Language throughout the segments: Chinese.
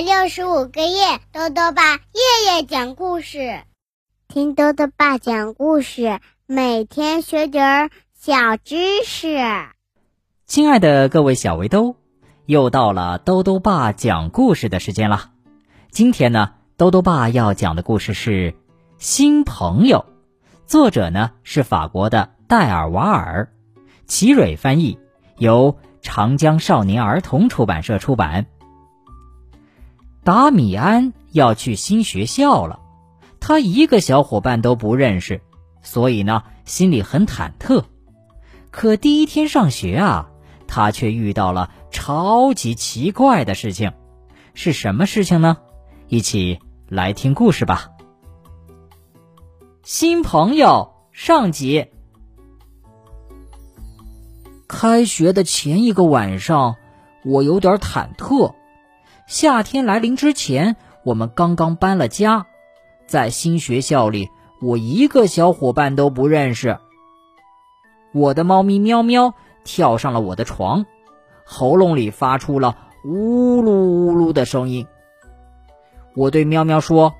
百六十五个夜，豆豆爸夜夜讲故事，听豆豆爸讲故事，每天学点儿小知识。亲爱的各位小围兜，又到了豆豆爸讲故事的时间了。今天呢，豆豆爸要讲的故事是《新朋友》，作者呢是法国的戴尔瓦尔，齐蕊翻译，由长江少年儿童出版社出版。达米安要去新学校了，他一个小伙伴都不认识，所以呢心里很忐忑。可第一天上学啊，他却遇到了超级奇怪的事情，是什么事情呢？一起来听故事吧。新朋友上集。开学的前一个晚上，我有点忐忑。夏天来临之前，我们刚刚搬了家，在新学校里，我一个小伙伴都不认识。我的猫咪喵喵跳上了我的床，喉咙里发出了呜噜呜噜的声音。我对喵喵说：“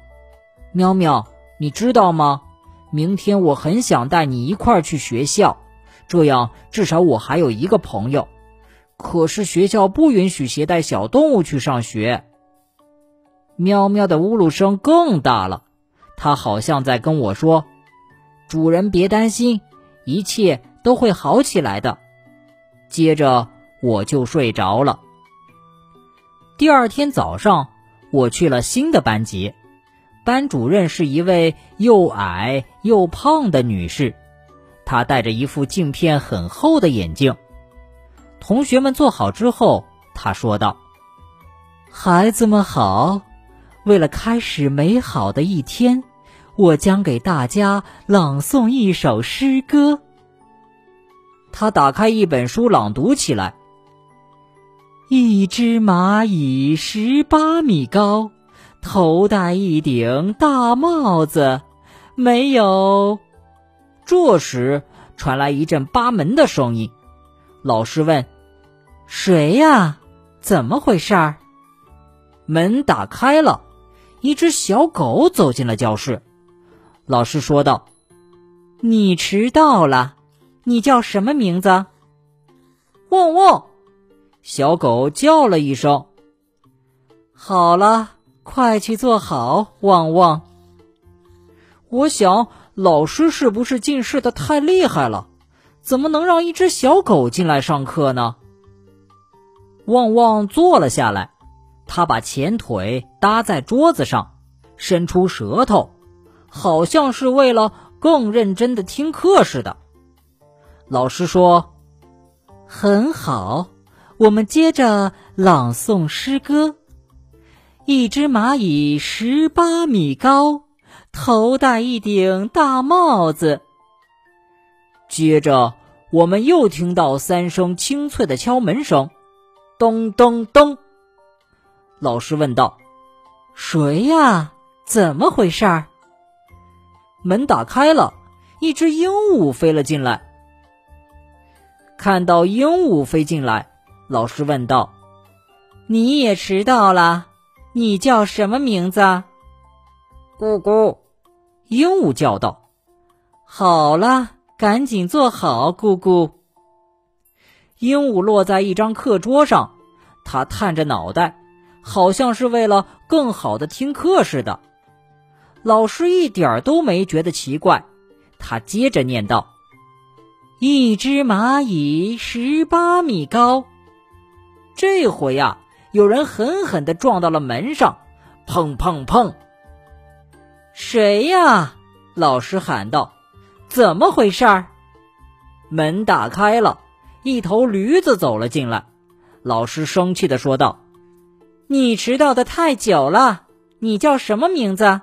喵喵，你知道吗？明天我很想带你一块儿去学校，这样至少我还有一个朋友。”可是学校不允许携带小动物去上学。喵喵的呜噜声更大了，它好像在跟我说：“主人别担心，一切都会好起来的。”接着我就睡着了。第二天早上，我去了新的班级，班主任是一位又矮又胖的女士，她戴着一副镜片很厚的眼镜。同学们坐好之后，他说道：“孩子们好，为了开始美好的一天，我将给大家朗诵一首诗歌。”他打开一本书，朗读起来：“一只蚂蚁十八米高，头戴一顶大帽子，没有。”这时传来一阵扒门的声音。老师问：“谁呀？怎么回事儿？”门打开了，一只小狗走进了教室。老师说道：“你迟到了，你叫什么名字？”汪汪！小狗叫了一声。好了，快去坐好，汪汪。我想，老师是不是近视的太厉害了？怎么能让一只小狗进来上课呢？旺旺坐了下来，他把前腿搭在桌子上，伸出舌头，好像是为了更认真的听课似的。老师说：“很好，我们接着朗诵诗歌。一只蚂蚁十八米高，头戴一顶大帽子。”接着，我们又听到三声清脆的敲门声，咚咚咚。老师问道：“谁呀？怎么回事？”门打开了，一只鹦鹉飞了进来。看到鹦鹉飞进来，老师问道：“你也迟到了？你叫什么名字？”咕咕，鹦鹉叫道：“好了。”赶紧坐好，姑姑。鹦鹉落在一张课桌上，它探着脑袋，好像是为了更好的听课似的。老师一点儿都没觉得奇怪，他接着念道：“一只蚂蚁十八米高。”这回呀，有人狠狠的撞到了门上，砰砰砰！谁呀？老师喊道。怎么回事儿？门打开了，一头驴子走了进来。老师生气的说道：“你迟到的太久了，你叫什么名字？”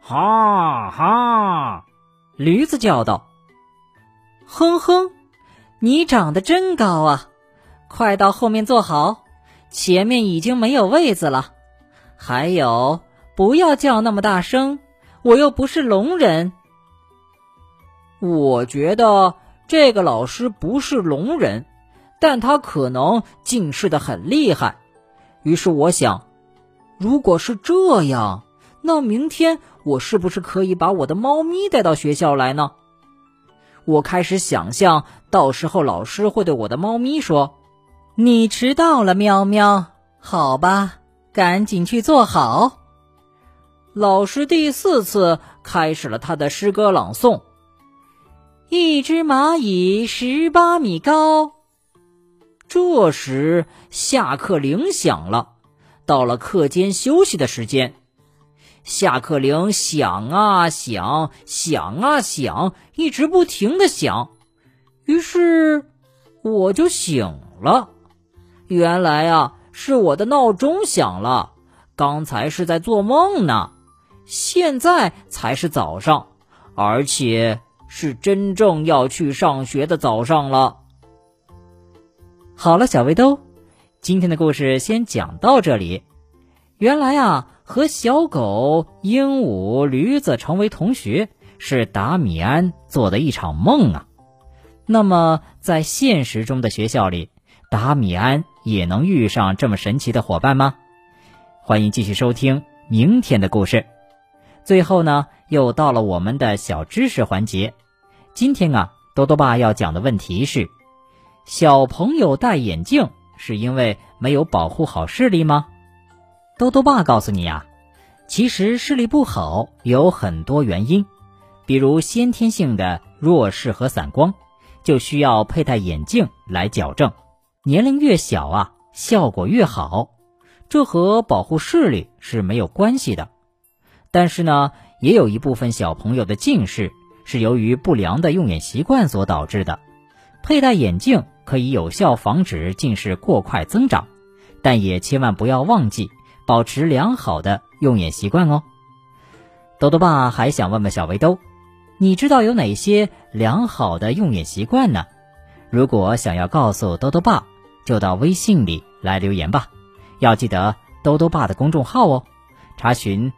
哈哈，驴子叫道：“哼哼，你长得真高啊！快到后面坐好，前面已经没有位子了。还有，不要叫那么大声，我又不是聋人。”我觉得这个老师不是聋人，但他可能近视的很厉害。于是我想，如果是这样，那明天我是不是可以把我的猫咪带到学校来呢？我开始想象，到时候老师会对我的猫咪说：“你迟到了，喵喵。”好吧，赶紧去坐好。老师第四次开始了他的诗歌朗诵：“一只蚂蚁十八米高。”这时下课铃响了，到了课间休息的时间。下课铃响啊响，响啊响，一直不停的响。于是我就醒了。原来啊。是我的闹钟响了，刚才是在做梦呢，现在才是早上，而且是真正要去上学的早上了。好了，小围兜，今天的故事先讲到这里。原来啊，和小狗、鹦鹉、驴子成为同学是达米安做的一场梦啊。那么，在现实中的学校里。达米安也能遇上这么神奇的伙伴吗？欢迎继续收听明天的故事。最后呢，又到了我们的小知识环节。今天啊，多多爸要讲的问题是：小朋友戴眼镜是因为没有保护好视力吗？多多爸告诉你呀，其实视力不好有很多原因，比如先天性的弱视和散光，就需要佩戴眼镜来矫正。年龄越小啊，效果越好，这和保护视力是没有关系的。但是呢，也有一部分小朋友的近视是由于不良的用眼习惯所导致的。佩戴眼镜可以有效防止近视过快增长，但也千万不要忘记保持良好的用眼习惯哦。豆豆爸还想问问小围兜，你知道有哪些良好的用眼习惯呢？如果想要告诉豆豆爸。就到微信里来留言吧，要记得兜兜爸的公众号哦，查询“